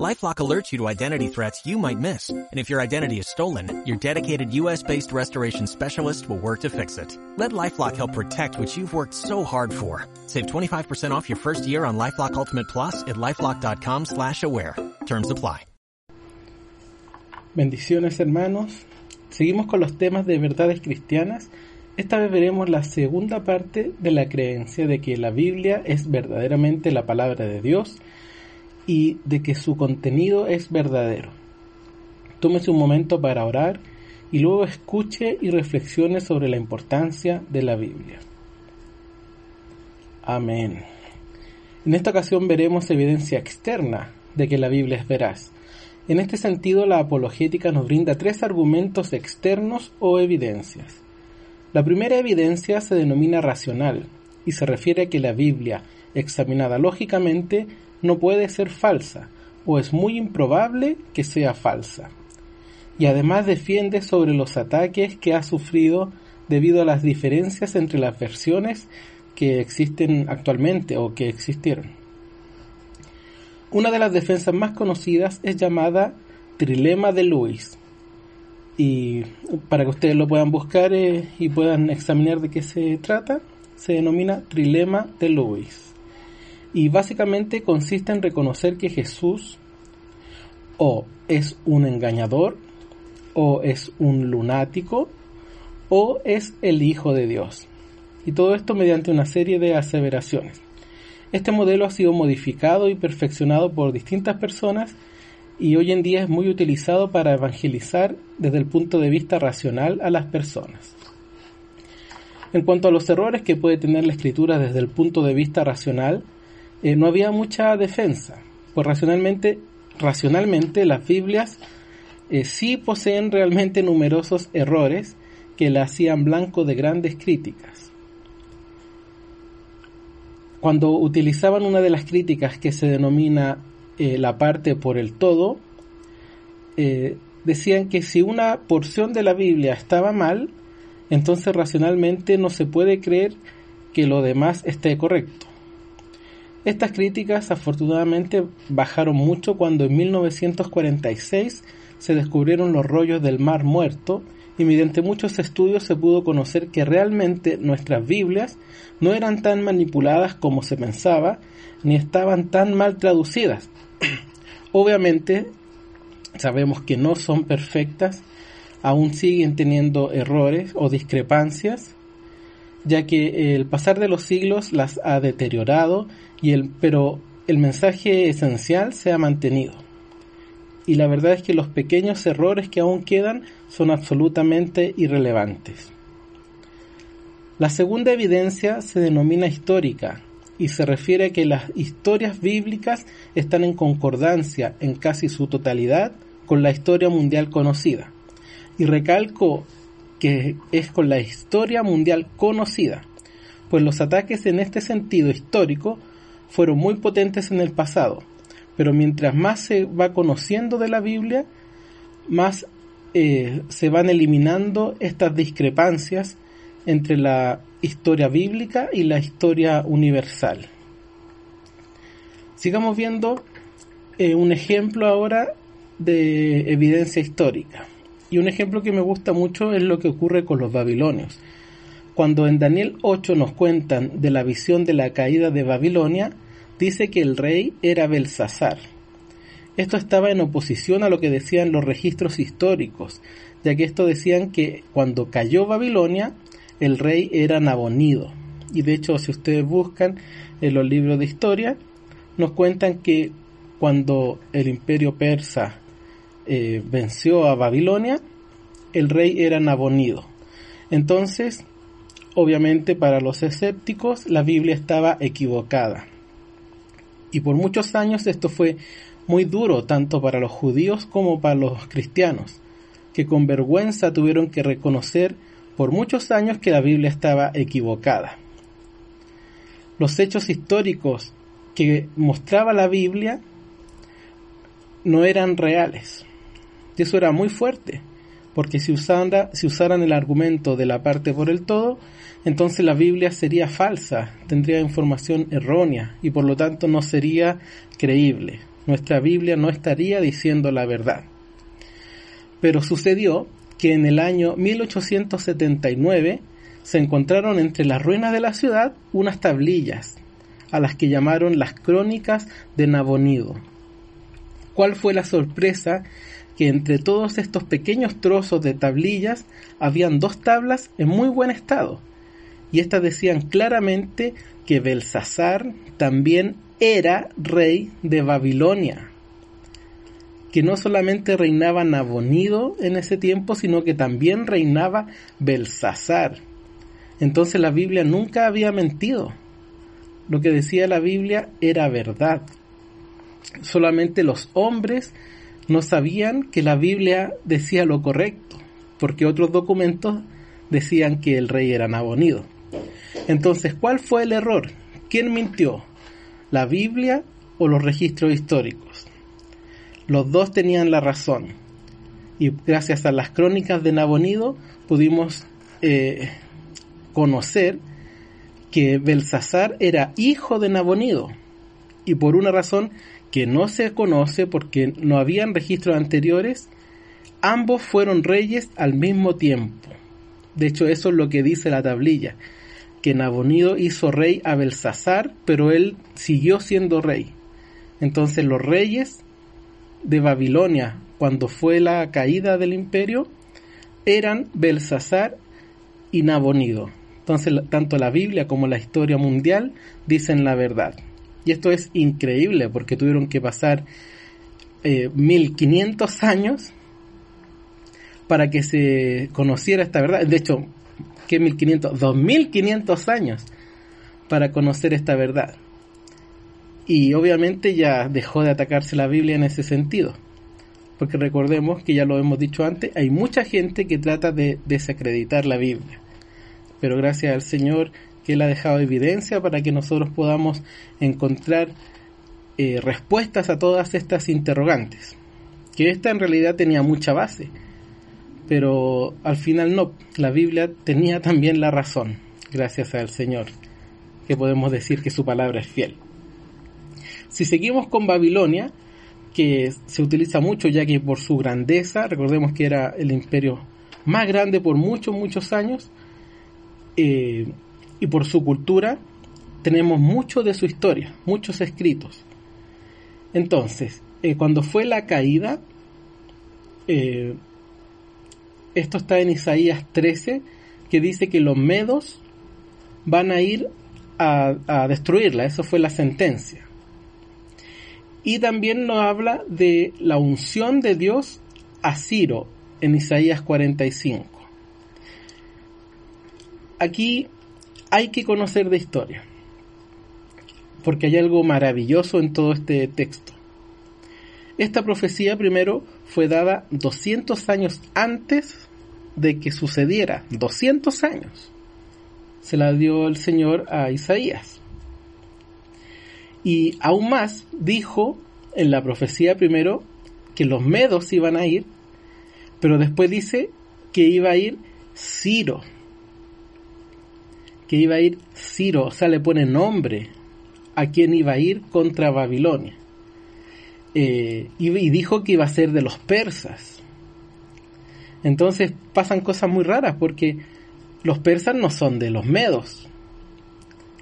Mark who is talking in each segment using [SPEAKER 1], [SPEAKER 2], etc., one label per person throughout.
[SPEAKER 1] LifeLock alerts you to identity threats you might miss. And if your identity is stolen, your dedicated U.S.-based restoration specialist will work to fix it. Let LifeLock help protect what you've worked so hard for. Save 25% off your first year on LifeLock Ultimate Plus at LifeLock.com slash aware. Terms apply.
[SPEAKER 2] Bendiciones hermanos. Seguimos con los temas de verdades cristianas. Esta vez veremos la segunda parte de la creencia de que la Biblia es verdaderamente la palabra de Dios y de que su contenido es verdadero. Tómese un momento para orar y luego escuche y reflexione sobre la importancia de la Biblia. Amén. En esta ocasión veremos evidencia externa de que la Biblia es veraz. En este sentido, la apologética nos brinda tres argumentos externos o evidencias. La primera evidencia se denomina racional y se refiere a que la Biblia, examinada lógicamente, no puede ser falsa, o es muy improbable que sea falsa. Y además defiende sobre los ataques que ha sufrido debido a las diferencias entre las versiones que existen actualmente o que existieron. Una de las defensas más conocidas es llamada Trilema de Lewis. Y para que ustedes lo puedan buscar eh, y puedan examinar de qué se trata, se denomina Trilema de Lewis y básicamente consiste en reconocer que Jesús o es un engañador, o es un lunático, o es el Hijo de Dios. Y todo esto mediante una serie de aseveraciones. Este modelo ha sido modificado y perfeccionado por distintas personas y hoy en día es muy utilizado para evangelizar desde el punto de vista racional a las personas. En cuanto a los errores que puede tener la escritura desde el punto de vista racional, eh, no había mucha defensa, pues racionalmente, las Biblias eh, sí poseen realmente numerosos errores que la hacían blanco de grandes críticas. Cuando utilizaban una de las críticas que se denomina eh, la parte por el todo, decían que si una porción de la Biblia estaba mal, entonces racionalmente no se puede creer que lo demás esté correcto. Estas críticas afortunadamente bajaron mucho cuando en 1946 se descubrieron los rollos del Mar Muerto y mediante muchos estudios se pudo conocer que realmente nuestras Biblias no eran tan manipuladas como se pensaba, ni estaban tan mal traducidas. Obviamente sabemos que no son perfectas, aún siguen teniendo errores o discrepancias, ya que el pasar de los siglos las ha deteriorado y el, pero el mensaje esencial se ha mantenido. Y la verdad es que los pequeños errores que aún quedan son absolutamente irrelevantes. La segunda evidencia se denomina histórica y se refiere a que las historias bíblicas están en concordancia en casi su totalidad con la historia mundial conocida. Y recalco que es con la historia mundial conocida, pues los ataques en este sentido histórico fueron muy potentes en el pasado, pero mientras más se va conociendo de la Biblia, más eh, se van eliminando estas discrepancias entre la historia bíblica y la historia universal. Sigamos viendo eh, un ejemplo ahora de evidencia histórica. Y un ejemplo que me gusta mucho es lo que ocurre con los babilonios. Cuando en Daniel 8 nos cuentan de la visión de la caída de Babilonia, dice que el rey era Belsasar. Esto estaba en oposición a lo que decían los registros históricos, ya que esto decían que cuando cayó Babilonia, el rey era Nabonido. Y de hecho, si ustedes buscan en los libros de historia, nos cuentan que cuando el imperio persa eh, venció a Babilonia, el rey era Nabonido. Entonces, Obviamente para los escépticos la Biblia estaba equivocada. Y por muchos años esto fue muy duro tanto para los judíos como para los cristianos, que con vergüenza tuvieron que reconocer por muchos años que la Biblia estaba equivocada. Los hechos históricos que mostraba la Biblia no eran reales. Y eso era muy fuerte, porque si, si usaran el argumento de la parte por el todo, entonces la Biblia sería falsa, tendría información errónea y por lo tanto no sería creíble. Nuestra Biblia no estaría diciendo la verdad. Pero sucedió que en el año 1879 se encontraron entre las ruinas de la ciudad unas tablillas, a las que llamaron las crónicas de Nabonido. ¿Cuál fue la sorpresa? Que entre todos estos pequeños trozos de tablillas habían dos tablas en muy buen estado, y éstas decían claramente que Belsasar también era rey de Babilonia, que no solamente reinaba Nabonido en ese tiempo, sino que también reinaba Belsasar. Entonces la Biblia nunca había mentido. Lo que decía la Biblia era verdad. Solamente los hombres no sabían que la Biblia decía lo correcto, porque otros documentos decían que el rey era Nabonido. Entonces, ¿cuál fue el error? ¿Quién mintió? ¿La Biblia o los registros históricos? Los dos tenían la razón. Y gracias a las crónicas de Nabonido pudimos eh, conocer que Belsasar era hijo de Nabonido. Y por una razón que no se conoce porque no habían registros anteriores, ambos fueron reyes al mismo tiempo. De hecho, eso es lo que dice la tablilla que Nabonido hizo rey a Belsasar, pero él siguió siendo rey. Entonces los reyes de Babilonia, cuando fue la caída del imperio, eran Belsasar y Nabonido. Entonces tanto la Biblia como la historia mundial dicen la verdad. Y esto es increíble porque tuvieron que pasar 1500 eh, años para que se conociera esta verdad. De hecho, que 1500, 2500 años para conocer esta verdad. Y obviamente ya dejó de atacarse la Biblia en ese sentido. Porque recordemos que ya lo hemos dicho antes, hay mucha gente que trata de desacreditar la Biblia. Pero gracias al Señor que Él ha dejado evidencia para que nosotros podamos encontrar eh, respuestas a todas estas interrogantes. Que esta en realidad tenía mucha base pero al final no, la Biblia tenía también la razón, gracias al Señor, que podemos decir que su palabra es fiel. Si seguimos con Babilonia, que se utiliza mucho ya que por su grandeza, recordemos que era el imperio más grande por muchos, muchos años, eh, y por su cultura, tenemos mucho de su historia, muchos escritos. Entonces, eh, cuando fue la caída, eh, esto está en Isaías 13, que dice que los medos van a ir a, destruirla. Eso fue la sentencia. Y también nos habla de la unción de Dios a Ciro en Isaías 45. Aquí hay que conocer de historia, porque hay algo maravilloso en todo este texto. Esta profecía primero fue dada 200 años antes de que sucediera, 200 años. Se la dio el Señor a Isaías. Y aún más dijo en la profecía primero que los medos iban a ir, pero después dice que iba a ir Ciro. Que iba a ir Ciro, o sea, le pone nombre a quien iba a ir contra Babilonia. Eh, y, dijo que iba a ser de los persas. Entonces pasan cosas muy raras porque los persas no son de los medos.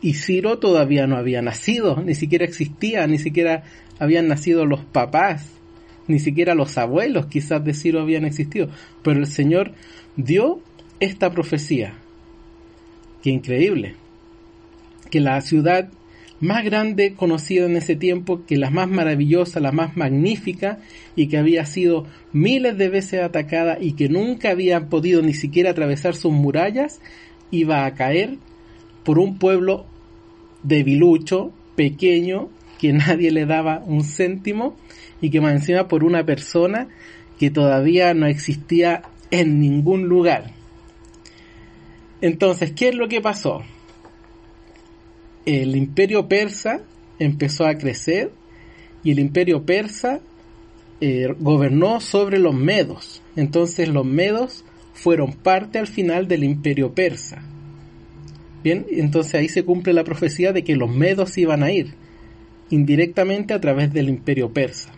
[SPEAKER 2] Y Ciro todavía no había nacido, ni siquiera existía, ni siquiera habían nacido los papás, ni siquiera los abuelos quizás de Ciro habían existido. Pero el Señor dio esta profecía. Qué increíble. Que la ciudad más grande conocida en ese tiempo, que la más maravillosa, la más magnífica, y que había sido miles de veces atacada y que nunca había podido ni siquiera atravesar sus murallas, iba a caer por un pueblo debilucho, pequeño, que nadie le daba un céntimo, y que más encima por una persona que todavía no existía en ningún lugar. Entonces, ¿qué es lo que pasó? el imperio persa empezó a crecer y el imperio persa eh, gobernó sobre los medos. Entonces los medos fueron parte al final del imperio persa. Bien, entonces ahí se cumple la profecía de que los medos iban a ir indirectamente a través del imperio persa.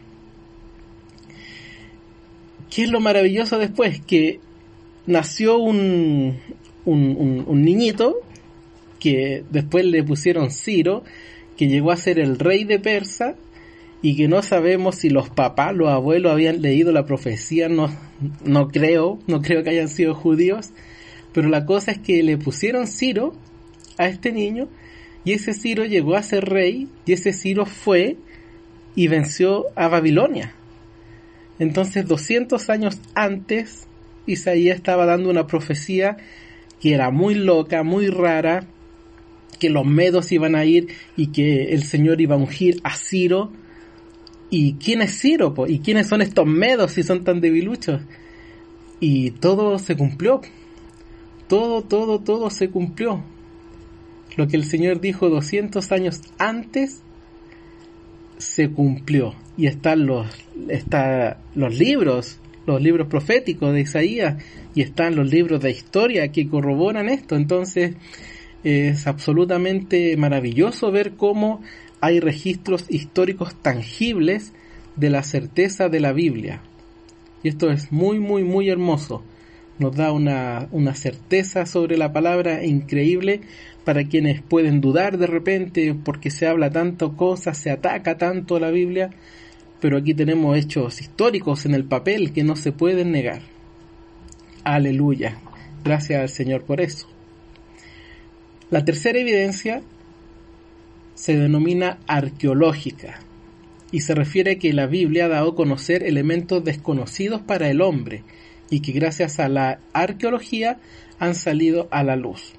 [SPEAKER 2] ¿Qué es lo maravilloso después? Que nació un, un, un, niñito que después le pusieron Ciro, que llegó a ser el rey de Persa y que no sabemos si los papás, los abuelos habían leído la profecía, no, no creo, no creo que hayan sido judíos, pero la cosa es que le pusieron Ciro a este niño y ese Ciro llegó a ser rey y ese Ciro fue y venció a Babilonia. Entonces 200 años antes Isaías estaba dando una profecía que era muy loca, muy rara, que los medos iban a ir y que el Señor iba a ungir a Ciro. ¿Y quién es Ciro? ¿Y quiénes son estos medos si son tan debiluchos? Y todo se cumplió. Todo, todo, todo se cumplió. Lo que el Señor dijo 200 años antes se cumplió. Y están los, está los libros, los libros proféticos de Isaías, y están los libros de historia que corroboran esto. Entonces, es absolutamente maravilloso ver cómo hay registros históricos tangibles de la certeza de la Biblia. Y esto es muy, muy, muy hermoso. Nos da una, una certeza sobre la palabra increíble para quienes pueden dudar de repente porque se habla tanto cosas, se ataca tanto la Biblia, pero aquí tenemos hechos históricos en el papel que no se pueden negar. Aleluya. Gracias al Señor por eso. La tercera evidencia se denomina arqueológica y se refiere a que la Biblia ha dado a conocer elementos desconocidos para el hombre y que gracias a la arqueología han salido a la luz.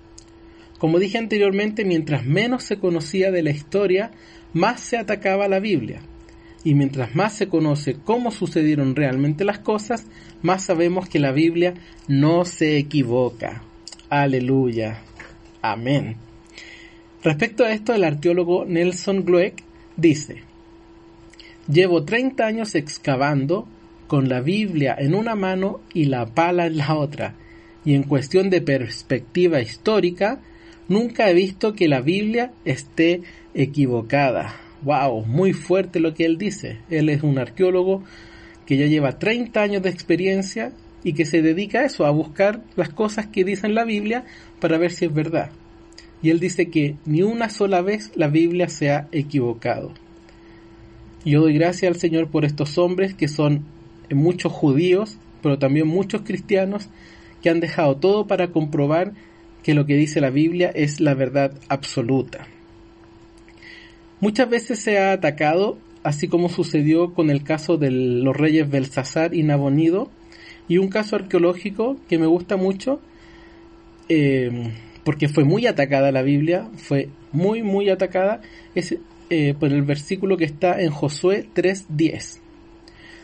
[SPEAKER 2] Como dije anteriormente, mientras menos se conocía de la historia, más se atacaba la Biblia. Y mientras más se conoce cómo sucedieron realmente las cosas, más sabemos que la Biblia no se equivoca. Aleluya. Amén. Respecto a esto, el arqueólogo Nelson Glueck dice, Llevo 30 años excavando con la Biblia en una mano y la pala en la otra, y en cuestión de perspectiva histórica, nunca he visto que la Biblia esté equivocada. Wow, muy fuerte lo que él dice. Él es un arqueólogo que ya lleva 30 años de experiencia y que se dedica a eso, a buscar las cosas que dice en la Biblia para ver si es verdad. Y él dice que ni una sola vez la Biblia se ha equivocado. Yo doy gracias al Señor por estos hombres que son muchos judíos, pero también muchos cristianos que han dejado todo para comprobar que lo que dice la Biblia es la verdad absoluta. Muchas veces se ha atacado, así como sucedió con el caso de los reyes Belsasar y Nabonido, y un caso arqueológico que me gusta mucho, eh, porque fue muy atacada la Biblia, fue muy, muy atacada, es eh, por el versículo que está en Josué 3.10.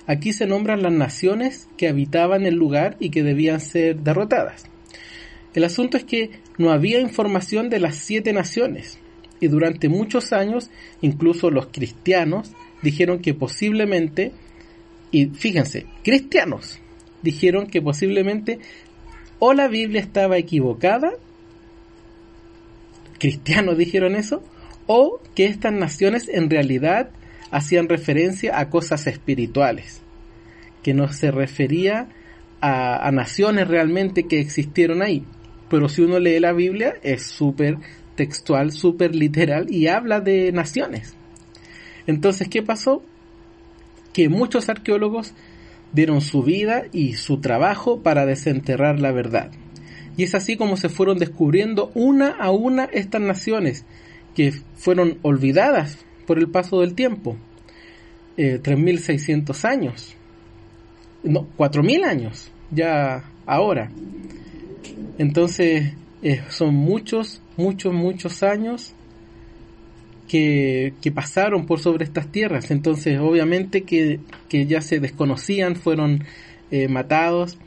[SPEAKER 2] Aquí se nombran las naciones que habitaban el lugar y que debían ser derrotadas. El asunto es que no había información de las siete naciones y durante muchos años incluso los cristianos dijeron que posiblemente, y fíjense, cristianos, dijeron que posiblemente o la Biblia estaba equivocada, cristianos dijeron eso, o que estas naciones en realidad hacían referencia a cosas espirituales, que no se refería a, naciones realmente que existieron ahí. Pero si uno lee la Biblia es súper textual, súper literal y habla de naciones. Entonces, ¿qué pasó? Que muchos arqueólogos dieron su vida y su trabajo para desenterrar la verdad. Y es así como se fueron descubriendo una a una estas naciones que fueron olvidadas por el paso del tiempo. Eh, 3.600 años. No, 4.000 años ya ahora. Entonces eh, son muchos, muchos, muchos años que, pasaron por sobre estas tierras. Entonces, obviamente que, ya se desconocían, fueron eh, matados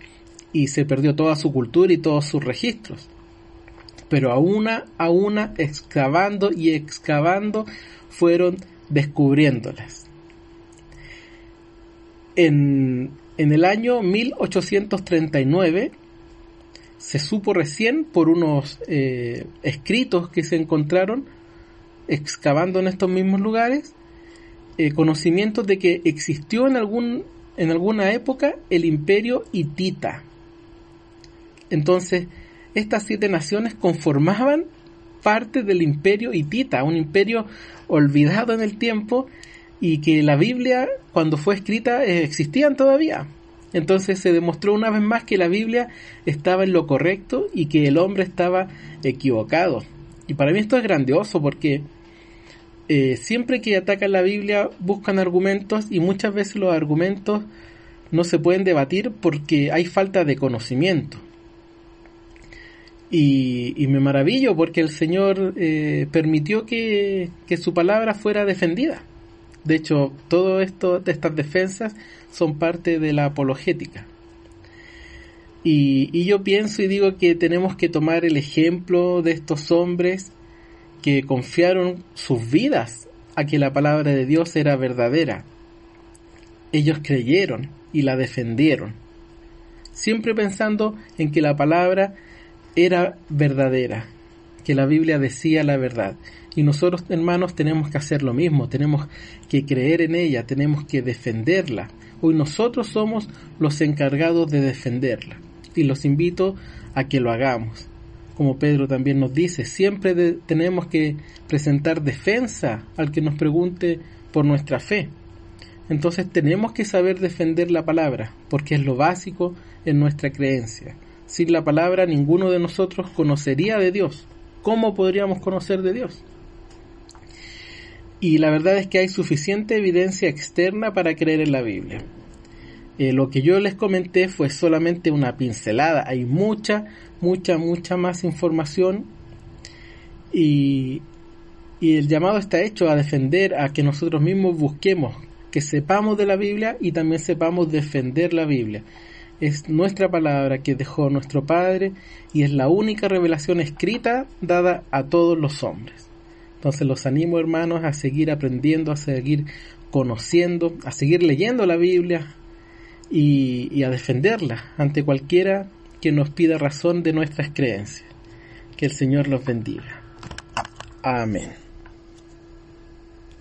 [SPEAKER 2] y se perdió toda su cultura y todos sus registros. Pero a una a una, excavando y excavando, fueron descubriéndolas. En, en el año 1839 se supo recién por unos eh, escritos que se encontraron excavando en estos mismos lugares, eh, conocimientos de que existió en, algún, en alguna época el imperio hitita. Entonces, estas siete naciones conformaban parte del imperio hitita, un imperio olvidado en el tiempo y que la Biblia, cuando fue escrita, eh, existían todavía. Entonces se demostró una vez más que la Biblia estaba en lo correcto y que el hombre estaba equivocado. Y para mí esto es grandioso porque eh, siempre que atacan la Biblia buscan argumentos y muchas veces los argumentos no se pueden debatir porque hay falta de conocimiento. Y, me maravillo porque el Señor eh, permitió que, que su palabra fuera defendida. De hecho, todo esto, estas defensas son parte de la apologética. Y, yo pienso y digo que tenemos que tomar el ejemplo de estos hombres que confiaron sus vidas a que la palabra de Dios era verdadera. Ellos creyeron y la defendieron, siempre pensando en que la palabra era verdadera, que la Biblia decía la verdad. Y nosotros, hermanos, tenemos que hacer lo mismo, tenemos que creer en ella, tenemos que defenderla. Hoy nosotros somos los encargados de defenderla. Y los invito a que lo hagamos. Como Pedro también nos dice, siempre tenemos que presentar defensa al que nos pregunte por nuestra fe. Entonces tenemos que saber defender la palabra, porque es lo básico en nuestra creencia. Sin la palabra ninguno de nosotros conocería de Dios. ¿Cómo podríamos conocer de Dios? y la verdad es que hay suficiente evidencia externa para creer en la Biblia. Eh, lo que yo les comenté fue solamente una pincelada, hay mucha, mucha, mucha más información y, y el llamado está hecho a defender, a que nosotros mismos busquemos, que sepamos de la Biblia y también sepamos defender la Biblia. Es nuestra palabra que dejó nuestro Padre y es la única revelación escrita dada a todos los hombres. Entonces los animo hermanos a seguir aprendiendo, a seguir conociendo, a seguir leyendo la Biblia y, a defenderla ante cualquiera que nos pida razón de nuestras creencias. Que el Señor los bendiga. Amén.